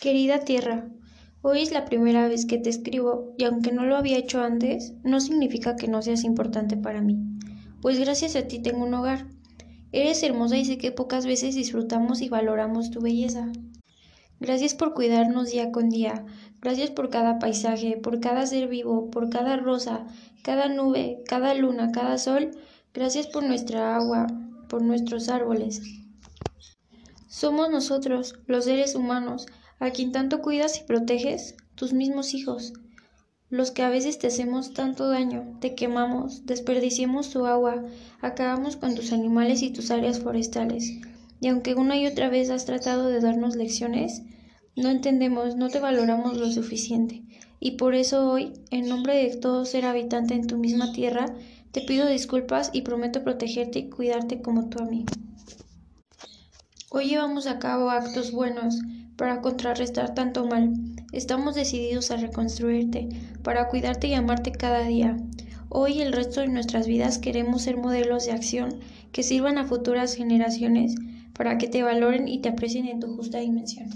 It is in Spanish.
Querida Tierra, hoy es la primera vez que te escribo y aunque no lo había hecho antes, no significa que no seas importante para mí, pues gracias a ti tengo un hogar. Eres hermosa y sé que pocas veces disfrutamos y valoramos tu belleza. Gracias por cuidarnos día con día, gracias por cada paisaje, por cada ser vivo, por cada rosa, cada nube, cada luna, cada sol, gracias por nuestra agua, por nuestros árboles. Somos nosotros, los seres humanos, a quien tanto cuidas y proteges, tus mismos hijos, los que a veces te hacemos tanto daño, te quemamos, desperdiciamos tu agua, acabamos con tus animales y tus áreas forestales. Y aunque una y otra vez has tratado de darnos lecciones, no entendemos, no te valoramos lo suficiente. Y por eso hoy, en nombre de todo ser habitante en tu misma tierra, te pido disculpas y prometo protegerte y cuidarte como tú a mí. Hoy llevamos a cabo actos buenos, para contrarrestar tanto mal. Estamos decididos a reconstruirte, para cuidarte y amarte cada día. Hoy y el resto de nuestras vidas queremos ser modelos de acción que sirvan a futuras generaciones para que te valoren y te aprecien en tu justa dimensión.